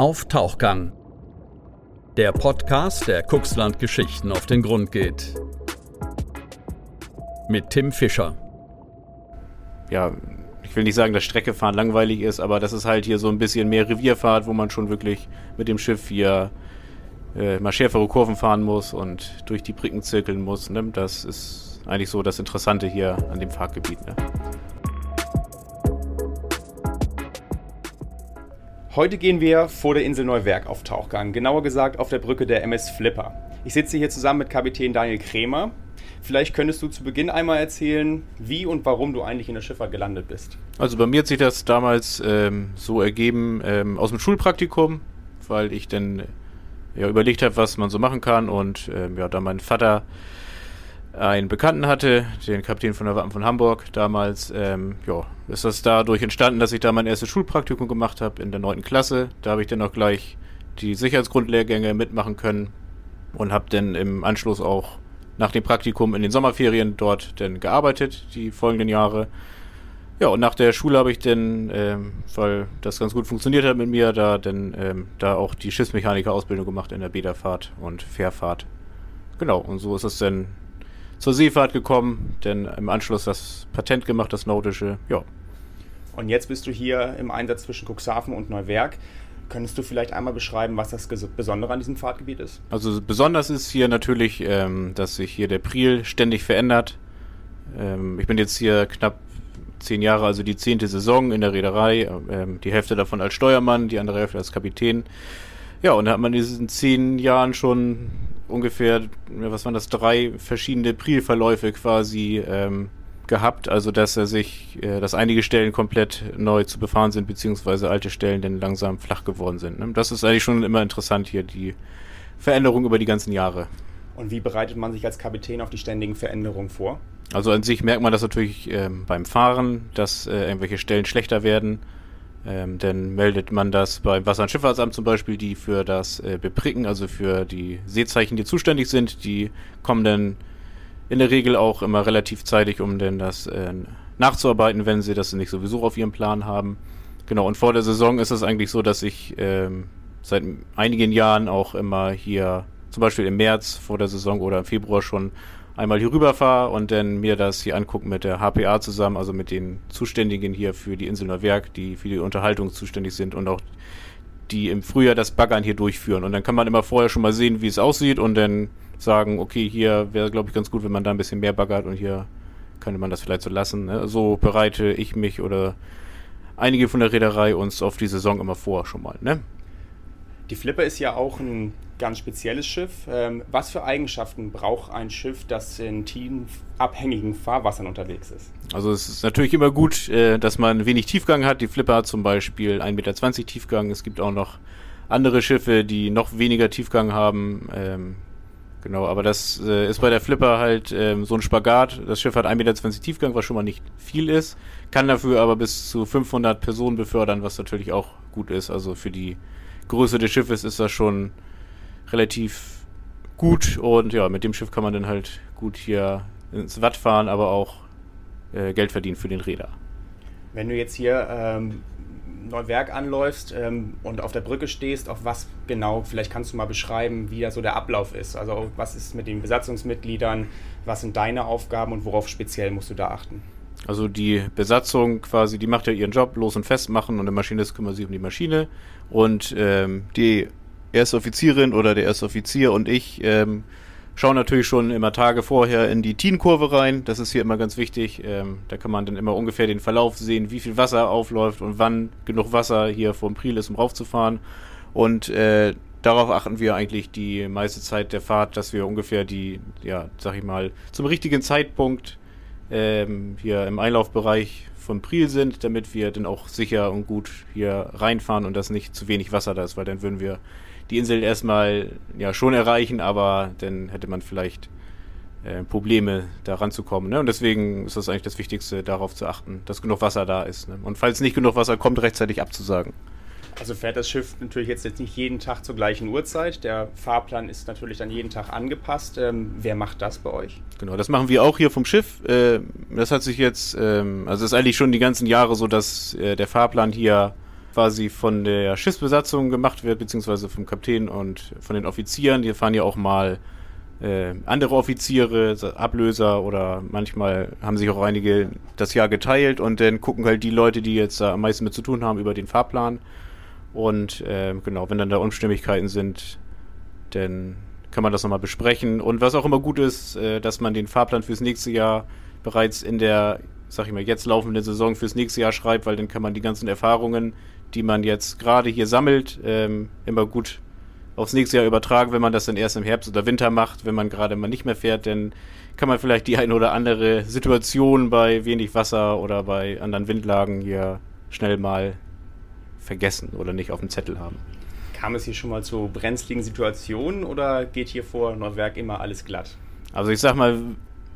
auf Tauchgang. Der Podcast, der Kuxland Geschichten auf den Grund geht. Mit Tim Fischer. Ja, ich will nicht sagen, dass Streckefahren langweilig ist, aber das ist halt hier so ein bisschen mehr Revierfahrt, wo man schon wirklich mit dem Schiff hier äh, mal schärfere Kurven fahren muss und durch die Bricken zirkeln muss. Ne? Das ist eigentlich so das Interessante hier an dem Fahrtgebiet. Ne? Heute gehen wir vor der Insel Neuwerk auf Tauchgang, genauer gesagt auf der Brücke der MS Flipper. Ich sitze hier zusammen mit Kapitän Daniel Krämer. Vielleicht könntest du zu Beginn einmal erzählen, wie und warum du eigentlich in der Schifffahrt gelandet bist. Also bei mir hat sich das damals ähm, so ergeben ähm, aus dem Schulpraktikum, weil ich dann ja, überlegt habe, was man so machen kann und ähm, ja, da mein Vater einen Bekannten hatte, den Kapitän von der Wappen von Hamburg damals, ähm, ja, ist das dadurch entstanden, dass ich da mein erstes Schulpraktikum gemacht habe in der neunten Klasse. Da habe ich dann auch gleich die Sicherheitsgrundlehrgänge mitmachen können und habe dann im Anschluss auch nach dem Praktikum in den Sommerferien dort dann gearbeitet, die folgenden Jahre. Ja, und nach der Schule habe ich dann, ähm, weil das ganz gut funktioniert hat mit mir, da dann ähm, da auch die Schiffsmechaniker-Ausbildung gemacht in der Bäderfahrt und Fährfahrt. Genau, und so ist es dann zur Seefahrt gekommen, denn im Anschluss das Patent gemacht, das nautische, ja. Und jetzt bist du hier im Einsatz zwischen Cuxhaven und Neuwerk. Könntest du vielleicht einmal beschreiben, was das Besondere an diesem Fahrtgebiet ist? Also besonders ist hier natürlich, ähm, dass sich hier der Priel ständig verändert. Ähm, ich bin jetzt hier knapp zehn Jahre, also die zehnte Saison in der Reederei. Ähm, die Hälfte davon als Steuermann, die andere Hälfte als Kapitän. Ja, und da hat man in diesen zehn Jahren schon ungefähr, was waren das, drei verschiedene Prielverläufe quasi ähm, gehabt, also dass er sich, äh, dass einige Stellen komplett neu zu befahren sind, beziehungsweise alte Stellen dann langsam flach geworden sind. Ne? Das ist eigentlich schon immer interessant hier, die Veränderung über die ganzen Jahre. Und wie bereitet man sich als Kapitän auf die ständigen Veränderungen vor? Also an sich merkt man das natürlich ähm, beim Fahren, dass äh, irgendwelche Stellen schlechter werden. Ähm, dann meldet man das beim Wasser- und Schifffahrtsamt zum Beispiel, die für das äh, Bepricken, also für die Seezeichen, die zuständig sind, die kommen dann in der Regel auch immer relativ zeitig, um denn das äh, nachzuarbeiten, wenn sie das nicht sowieso auf ihrem Plan haben. Genau, und vor der Saison ist es eigentlich so, dass ich ähm, seit einigen Jahren auch immer hier, zum Beispiel im März vor der Saison oder im Februar schon einmal hier rüberfahre und dann mir das hier angucken mit der HPA zusammen, also mit den Zuständigen hier für die Insel Neuwerk, die für die Unterhaltung zuständig sind und auch die im Frühjahr das Baggern hier durchführen. Und dann kann man immer vorher schon mal sehen, wie es aussieht und dann sagen, okay, hier wäre, glaube ich, ganz gut, wenn man da ein bisschen mehr baggert und hier könnte man das vielleicht so lassen. Ne? So bereite ich mich oder einige von der Reederei uns auf die Saison immer vor schon mal. Ne? Die Flipper ist ja auch ein ganz spezielles Schiff. Ähm, was für Eigenschaften braucht ein Schiff, das in tiefabhängigen Fahrwassern unterwegs ist? Also es ist natürlich immer gut, äh, dass man wenig Tiefgang hat. Die Flipper hat zum Beispiel 1,20 Meter Tiefgang. Es gibt auch noch andere Schiffe, die noch weniger Tiefgang haben. Ähm, genau, aber das äh, ist bei der Flipper halt ähm, so ein Spagat. Das Schiff hat 1,20 Meter Tiefgang, was schon mal nicht viel ist. Kann dafür aber bis zu 500 Personen befördern, was natürlich auch gut ist. Also für die Größe des Schiffes ist das schon relativ gut und ja, mit dem Schiff kann man dann halt gut hier ins Watt fahren, aber auch äh, Geld verdienen für den Räder. Wenn du jetzt hier ähm, Neuwerk anläufst ähm, und auf der Brücke stehst, auf was genau, vielleicht kannst du mal beschreiben, wie da so der Ablauf ist. Also was ist mit den Besatzungsmitgliedern, was sind deine Aufgaben und worauf speziell musst du da achten? Also die Besatzung quasi, die macht ja ihren Job, los und fest machen und der Maschinist kümmert sich um die Maschine. Und ähm, die erste Offizierin oder der erste Offizier und ich ähm, schauen natürlich schon immer Tage vorher in die Teen-Kurve rein. Das ist hier immer ganz wichtig. Ähm, da kann man dann immer ungefähr den Verlauf sehen, wie viel Wasser aufläuft und wann genug Wasser hier vom Priel ist, um raufzufahren. Und äh, darauf achten wir eigentlich die meiste Zeit der Fahrt, dass wir ungefähr die, ja, sag ich mal, zum richtigen Zeitpunkt ähm, hier im Einlaufbereich vom Priel sind, damit wir dann auch sicher und gut hier reinfahren und dass nicht zu wenig Wasser da ist, weil dann würden wir die Insel erstmal ja schon erreichen, aber dann hätte man vielleicht äh, Probleme da ranzukommen. Ne? Und deswegen ist das eigentlich das Wichtigste, darauf zu achten, dass genug Wasser da ist. Ne? Und falls nicht genug Wasser kommt, rechtzeitig abzusagen. Also fährt das Schiff natürlich jetzt, nicht jeden Tag zur gleichen Uhrzeit. Der Fahrplan ist natürlich dann jeden Tag angepasst. Ähm, wer macht das bei euch? Genau, das machen wir auch hier vom Schiff. Äh, das hat sich jetzt, ähm, also ist eigentlich schon die ganzen Jahre so, dass äh, der Fahrplan hier quasi von der Schiffsbesatzung gemacht wird, beziehungsweise vom Kapitän und von den Offizieren. Die fahren ja auch mal äh, andere Offiziere, Ablöser oder manchmal haben sich auch einige das Jahr geteilt und dann gucken halt die Leute, die jetzt da am meisten mit zu tun haben, über den Fahrplan. Und äh, genau, wenn dann da Unstimmigkeiten sind, dann kann man das nochmal besprechen. Und was auch immer gut ist, äh, dass man den Fahrplan fürs nächste Jahr bereits in der, sag ich mal, jetzt laufenden Saison fürs nächste Jahr schreibt, weil dann kann man die ganzen Erfahrungen, die man jetzt gerade hier sammelt, ähm, immer gut aufs nächste Jahr übertragen, wenn man das dann erst im Herbst oder Winter macht, wenn man gerade mal nicht mehr fährt, dann kann man vielleicht die eine oder andere Situation bei wenig Wasser oder bei anderen Windlagen hier schnell mal vergessen oder nicht auf dem Zettel haben. Kam es hier schon mal zu brenzligen Situationen oder geht hier vor Neuwerk immer alles glatt? Also ich sag mal,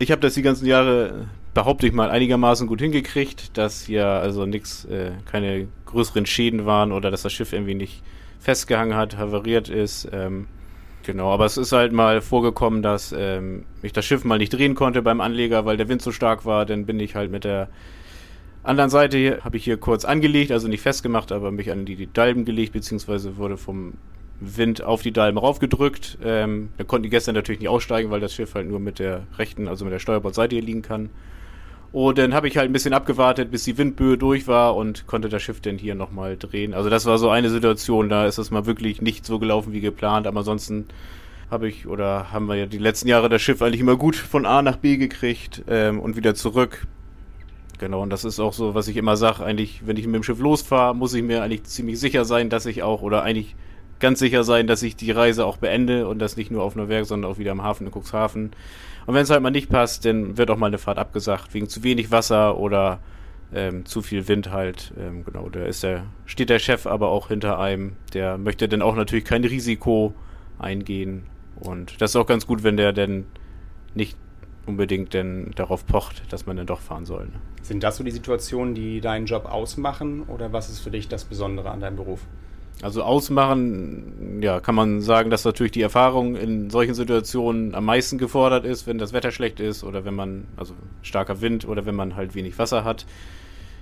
ich habe das die ganzen Jahre, behaupte ich mal, einigermaßen gut hingekriegt, dass hier also nichts, äh, keine größeren Schäden waren oder dass das Schiff irgendwie nicht festgehangen hat, havariert ist. Ähm, genau, aber es ist halt mal vorgekommen, dass ähm, ich das Schiff mal nicht drehen konnte beim Anleger, weil der Wind so stark war. Dann bin ich halt mit der anderen Seite habe ich hier kurz angelegt, also nicht festgemacht, aber mich an die, die Dalben gelegt, beziehungsweise wurde vom Wind auf die Dalben raufgedrückt. Ähm, da konnten die gestern natürlich nicht aussteigen, weil das Schiff halt nur mit der rechten, also mit der Steuerbordseite hier liegen kann. Und dann habe ich halt ein bisschen abgewartet, bis die Windböe durch war und konnte das Schiff dann hier nochmal drehen. Also das war so eine Situation, da ist es mal wirklich nicht so gelaufen wie geplant, aber ansonsten habe ich oder haben wir ja die letzten Jahre das Schiff eigentlich immer gut von A nach B gekriegt ähm, und wieder zurück. Genau, und das ist auch so, was ich immer sage, eigentlich, wenn ich mit dem Schiff losfahre, muss ich mir eigentlich ziemlich sicher sein, dass ich auch, oder eigentlich ganz sicher sein, dass ich die Reise auch beende und das nicht nur auf Neuwerk, sondern auch wieder am Hafen in Cuxhaven. Und wenn es halt mal nicht passt, dann wird auch mal eine Fahrt abgesagt, wegen zu wenig Wasser oder ähm, zu viel Wind halt. Ähm, genau, da ist der, steht der Chef aber auch hinter einem. Der möchte dann auch natürlich kein Risiko eingehen. Und das ist auch ganz gut, wenn der denn nicht unbedingt denn darauf pocht, dass man dann doch fahren soll. Ne? Sind das so die Situationen, die deinen Job ausmachen oder was ist für dich das Besondere an deinem Beruf? Also ausmachen, ja, kann man sagen, dass natürlich die Erfahrung in solchen Situationen am meisten gefordert ist, wenn das Wetter schlecht ist oder wenn man, also starker Wind oder wenn man halt wenig Wasser hat.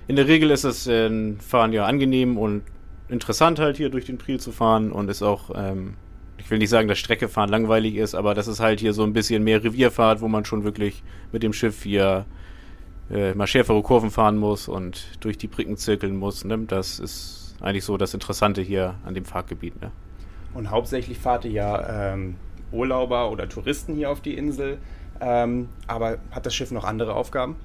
In der Regel ist das äh, Fahren ja angenehm und interessant halt hier durch den Priel zu fahren und ist auch, ähm, ich will nicht sagen, dass Streckefahren langweilig ist, aber das ist halt hier so ein bisschen mehr Revierfahrt, wo man schon wirklich mit dem Schiff hier äh, mal schärfere Kurven fahren muss und durch die Pricken zirkeln muss. Ne? Das ist eigentlich so das Interessante hier an dem Fahrgebiet. Ne? Und hauptsächlich fahrt ihr ja ähm, Urlauber oder Touristen hier auf die Insel. Ähm, aber hat das Schiff noch andere Aufgaben?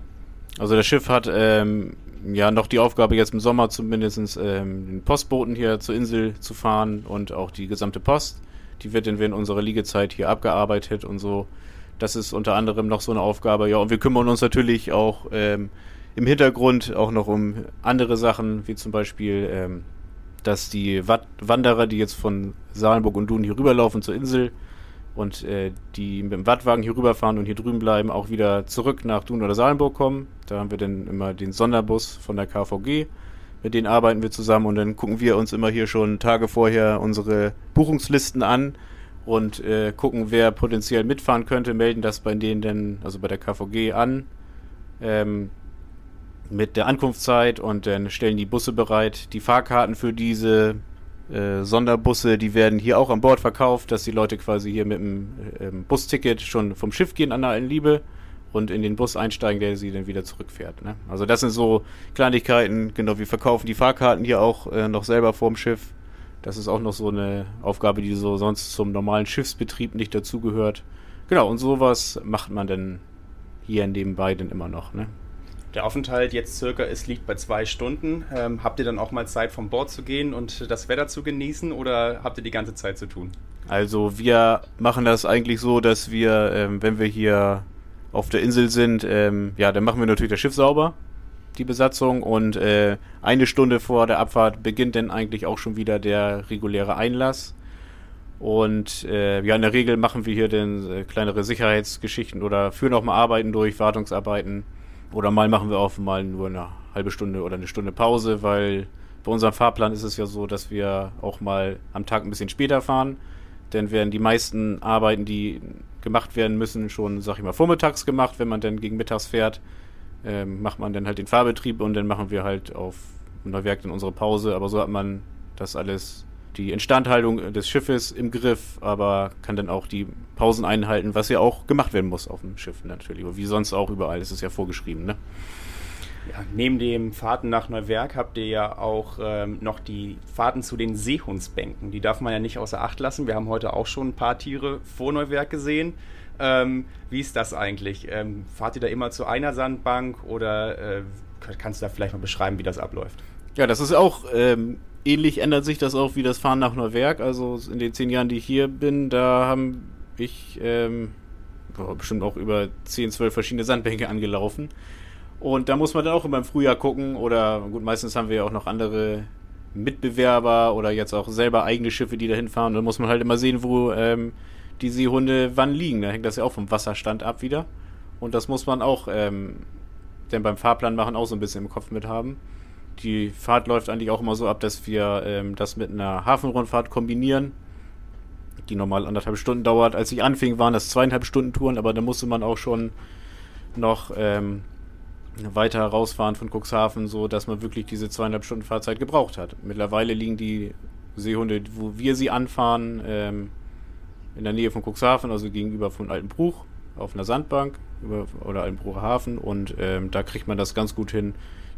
Also das Schiff hat ähm, ja noch die Aufgabe, jetzt im Sommer zumindest ähm, den Postboten hier zur Insel zu fahren und auch die gesamte Post. Die wird dann während unserer Liegezeit hier abgearbeitet und so. Das ist unter anderem noch so eine Aufgabe. Ja, und wir kümmern uns natürlich auch ähm, im Hintergrund auch noch um andere Sachen, wie zum Beispiel, ähm, dass die Wat Wanderer, die jetzt von Salenburg und Dun hier rüberlaufen zur Insel und äh, die mit dem Wattwagen hier rüberfahren und hier drüben bleiben, auch wieder zurück nach Dun oder Salenburg kommen. Da haben wir dann immer den Sonderbus von der KVG. Mit denen arbeiten wir zusammen und dann gucken wir uns immer hier schon Tage vorher unsere Buchungslisten an und äh, gucken, wer potenziell mitfahren könnte, melden das bei denen dann, also bei der KVG an. Ähm, mit der Ankunftszeit und dann stellen die Busse bereit. Die Fahrkarten für diese äh, Sonderbusse, die werden hier auch an Bord verkauft, dass die Leute quasi hier mit dem äh, Busticket schon vom Schiff gehen an der Alten Liebe und in den Bus einsteigen, der sie dann wieder zurückfährt. Ne? Also das sind so Kleinigkeiten, genau, wir verkaufen die Fahrkarten hier auch äh, noch selber vorm Schiff. Das ist auch noch so eine Aufgabe, die so sonst zum normalen Schiffsbetrieb nicht dazugehört. Genau, und sowas macht man dann hier nebenbei dann immer noch. Ne? Der Aufenthalt jetzt circa ist, liegt bei zwei Stunden. Ähm, habt ihr dann auch mal Zeit vom Bord zu gehen und das Wetter zu genießen oder habt ihr die ganze Zeit zu tun? Also wir machen das eigentlich so, dass wir, ähm, wenn wir hier auf der Insel sind, ähm, ja, dann machen wir natürlich das Schiff sauber, die Besatzung und äh, eine Stunde vor der Abfahrt beginnt dann eigentlich auch schon wieder der reguläre Einlass. Und äh, ja, in der Regel machen wir hier dann äh, kleinere Sicherheitsgeschichten oder führen auch mal Arbeiten durch, Wartungsarbeiten oder mal machen wir auch mal nur eine halbe Stunde oder eine Stunde Pause, weil bei unserem Fahrplan ist es ja so, dass wir auch mal am Tag ein bisschen später fahren. Denn werden die meisten Arbeiten, die gemacht werden müssen, schon, sag ich mal, vormittags gemacht. Wenn man dann gegen mittags fährt, ähm, macht man dann halt den Fahrbetrieb und dann machen wir halt auf Neuwerk dann unsere Pause, aber so hat man das alles, die Instandhaltung des Schiffes im Griff, aber kann dann auch die Pausen einhalten, was ja auch gemacht werden muss auf dem Schiff natürlich, wie sonst auch überall, das ist ja vorgeschrieben, ne? Ja, neben dem Fahrten nach Neuwerk habt ihr ja auch ähm, noch die Fahrten zu den Seehundsbänken. Die darf man ja nicht außer Acht lassen. Wir haben heute auch schon ein paar Tiere vor Neuwerk gesehen. Ähm, wie ist das eigentlich? Ähm, fahrt ihr da immer zu einer Sandbank oder äh, kannst du da vielleicht mal beschreiben, wie das abläuft? Ja, das ist auch ähm, ähnlich, ändert sich das auch wie das Fahren nach Neuwerk. Also in den zehn Jahren, die ich hier bin, da haben ich ähm, bestimmt auch über 10, 12 verschiedene Sandbänke angelaufen. Und da muss man dann auch immer im Frühjahr gucken oder gut, meistens haben wir ja auch noch andere Mitbewerber oder jetzt auch selber eigene Schiffe, die da hinfahren. Dann muss man halt immer sehen, wo ähm, die Seehunde wann liegen. Da hängt das ja auch vom Wasserstand ab wieder. Und das muss man auch ähm, denn beim Fahrplan machen auch so ein bisschen im Kopf mit haben. Die Fahrt läuft eigentlich auch immer so ab, dass wir ähm, das mit einer Hafenrundfahrt kombinieren, die normal anderthalb Stunden dauert. Als ich anfing, waren das zweieinhalb Stunden Touren, aber da musste man auch schon noch ähm, weiter rausfahren von Cuxhaven, so dass man wirklich diese zweieinhalb Stunden Fahrzeit gebraucht hat. Mittlerweile liegen die Seehunde, wo wir sie anfahren, ähm, in der Nähe von Cuxhaven, also gegenüber von Altenbruch, auf einer Sandbank über, oder Altenbrucher Hafen und ähm, da kriegt man das ganz gut hin,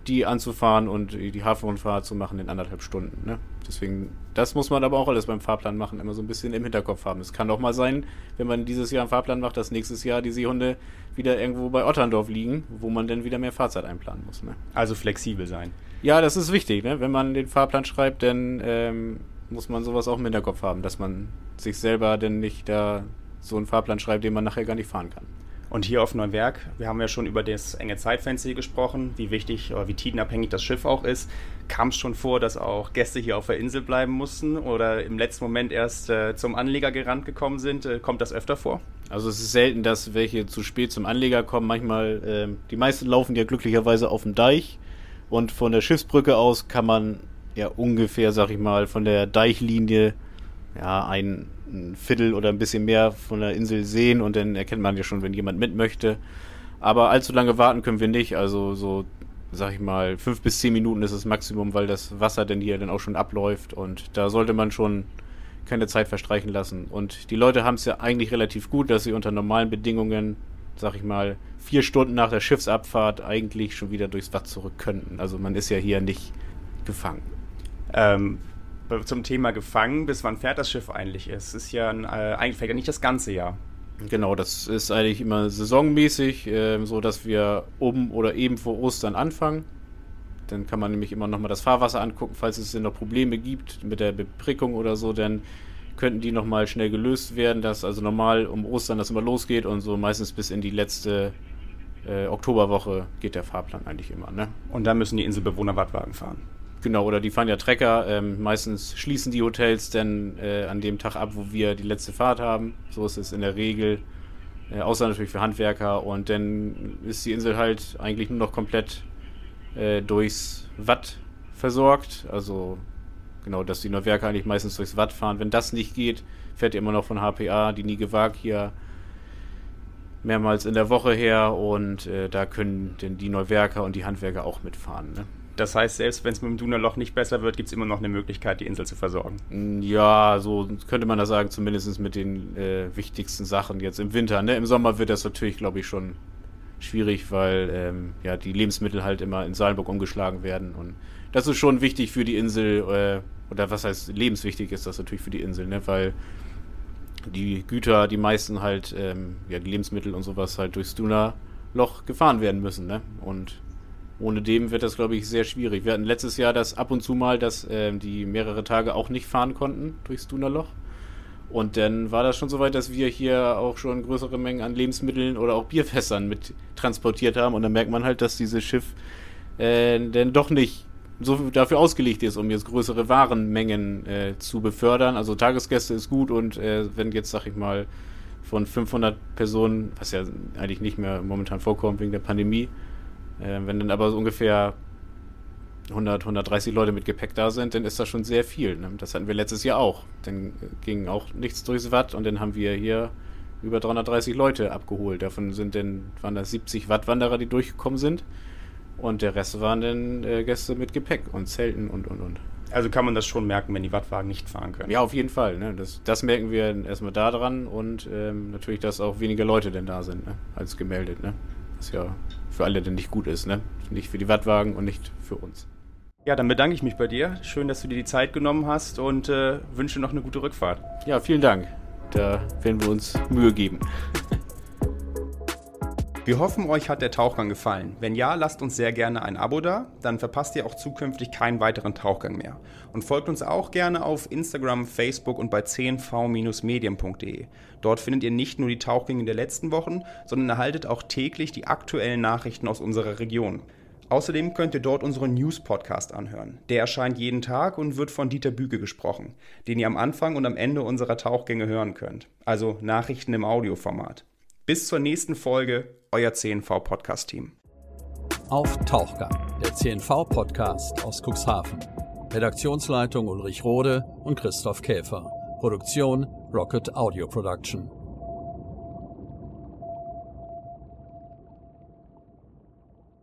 die anzufahren und die Hafenrundfahrt zu machen in anderthalb Stunden. Ne? Deswegen, das muss man aber auch alles beim Fahrplan machen, immer so ein bisschen im Hinterkopf haben. Es kann doch mal sein, wenn man dieses Jahr einen Fahrplan macht, dass nächstes Jahr die Seehunde wieder irgendwo bei Otterndorf liegen, wo man dann wieder mehr Fahrzeit einplanen muss. Ne? Also flexibel sein. Ja, das ist wichtig, ne? wenn man den Fahrplan schreibt, dann ähm, muss man sowas auch im Hinterkopf haben, dass man sich selber denn nicht da so einen Fahrplan schreibt, den man nachher gar nicht fahren kann. Und hier auf Neuwerk, wir haben ja schon über das enge Zeitfenster hier gesprochen, wie wichtig oder wie tidenabhängig das Schiff auch ist. Kam es schon vor, dass auch Gäste hier auf der Insel bleiben mussten oder im letzten Moment erst äh, zum Anleger gerannt gekommen sind? Äh, kommt das öfter vor? Also es ist selten, dass welche zu spät zum Anleger kommen. Manchmal, äh, die meisten laufen ja glücklicherweise auf dem Deich und von der Schiffsbrücke aus kann man ja ungefähr, sag ich mal, von der Deichlinie ja, ein, ein Viertel oder ein bisschen mehr von der Insel sehen und dann erkennt man ja schon, wenn jemand mit möchte. Aber allzu lange warten können wir nicht. Also so, sag ich mal, fünf bis zehn Minuten ist das Maximum, weil das Wasser dann hier dann auch schon abläuft und da sollte man schon keine Zeit verstreichen lassen. Und die Leute haben es ja eigentlich relativ gut, dass sie unter normalen Bedingungen, sag ich mal, vier Stunden nach der Schiffsabfahrt eigentlich schon wieder durchs Watt zurück könnten. Also man ist ja hier nicht gefangen. Ähm, zum Thema gefangen, bis wann fährt das Schiff eigentlich? Es ist ja ein, äh, eigentlich fährt ja nicht das ganze Jahr. Genau, das ist eigentlich immer saisonmäßig, äh, so dass wir um oder eben vor Ostern anfangen. Dann kann man nämlich immer nochmal das Fahrwasser angucken, falls es denn noch Probleme gibt mit der Beprickung oder so, dann könnten die nochmal schnell gelöst werden, dass also normal um Ostern das immer losgeht und so meistens bis in die letzte äh, Oktoberwoche geht der Fahrplan eigentlich immer. Ne? Und dann müssen die Inselbewohner Wattwagen fahren. Genau, oder die fahren ja Trecker. Ähm, meistens schließen die Hotels dann äh, an dem Tag ab, wo wir die letzte Fahrt haben. So ist es in der Regel. Äh, außer natürlich für Handwerker. Und dann ist die Insel halt eigentlich nur noch komplett äh, durchs Watt versorgt. Also genau, dass die Neuwerker eigentlich meistens durchs Watt fahren. Wenn das nicht geht, fährt ihr immer noch von HPA, die nie gewagt hier mehrmals in der Woche her und äh, da können denn die Neuwerker und die Handwerker auch mitfahren. Ne? Das heißt, selbst wenn es mit dem Dunerloch nicht besser wird, gibt es immer noch eine Möglichkeit, die Insel zu versorgen. Mm, ja, so könnte man das sagen, zumindest mit den äh, wichtigsten Sachen jetzt im Winter. Ne? Im Sommer wird das natürlich, glaube ich, schon schwierig, weil ähm, ja die Lebensmittel halt immer in Saalburg umgeschlagen werden. Und das ist schon wichtig für die Insel, äh, oder was heißt lebenswichtig ist das natürlich für die Insel, ne? weil die Güter, die meisten halt, ähm, ja, die Lebensmittel und sowas halt durchs Dunerloch gefahren werden müssen. Ne? Und ohne dem wird das, glaube ich, sehr schwierig. Wir hatten letztes Jahr das ab und zu mal, dass äh, die mehrere Tage auch nicht fahren konnten durchs Dunerloch. Und dann war das schon so weit, dass wir hier auch schon größere Mengen an Lebensmitteln oder auch Bierfässern mit transportiert haben. Und dann merkt man halt, dass dieses Schiff äh, dann doch nicht so dafür ausgelegt ist, um jetzt größere Warenmengen äh, zu befördern. Also Tagesgäste ist gut und äh, wenn jetzt, sag ich mal, von 500 Personen, was ja eigentlich nicht mehr momentan vorkommt wegen der Pandemie, äh, wenn dann aber so ungefähr 100, 130 Leute mit Gepäck da sind, dann ist das schon sehr viel. Ne? Das hatten wir letztes Jahr auch. Dann ging auch nichts durchs Watt und dann haben wir hier über 330 Leute abgeholt. Davon sind dann, waren das 70 Wattwanderer, die durchgekommen sind. Und der Rest waren dann äh, Gäste mit Gepäck und Zelten und und und. Also kann man das schon merken, wenn die Wattwagen nicht fahren können. Ja, auf jeden Fall. Ne? Das, das merken wir erstmal da dran und ähm, natürlich, dass auch weniger Leute denn da sind, ne? als gemeldet. Ne? Was ja für alle denn nicht gut ist. Ne? Nicht für die Wattwagen und nicht für uns. Ja, dann bedanke ich mich bei dir. Schön, dass du dir die Zeit genommen hast und äh, wünsche noch eine gute Rückfahrt. Ja, vielen Dank. Da werden wir uns Mühe geben. Wir hoffen, euch hat der Tauchgang gefallen. Wenn ja, lasst uns sehr gerne ein Abo da, dann verpasst ihr auch zukünftig keinen weiteren Tauchgang mehr. Und folgt uns auch gerne auf Instagram, Facebook und bei 10v-medien.de. Dort findet ihr nicht nur die Tauchgänge der letzten Wochen, sondern erhaltet auch täglich die aktuellen Nachrichten aus unserer Region. Außerdem könnt ihr dort unseren News-Podcast anhören. Der erscheint jeden Tag und wird von Dieter Büge gesprochen, den ihr am Anfang und am Ende unserer Tauchgänge hören könnt. Also Nachrichten im Audioformat. Bis zur nächsten Folge, euer CNV Podcast Team. Auf Tauchgang, der CNV Podcast aus Cuxhaven. Redaktionsleitung Ulrich Rode und Christoph Käfer. Produktion Rocket Audio Production.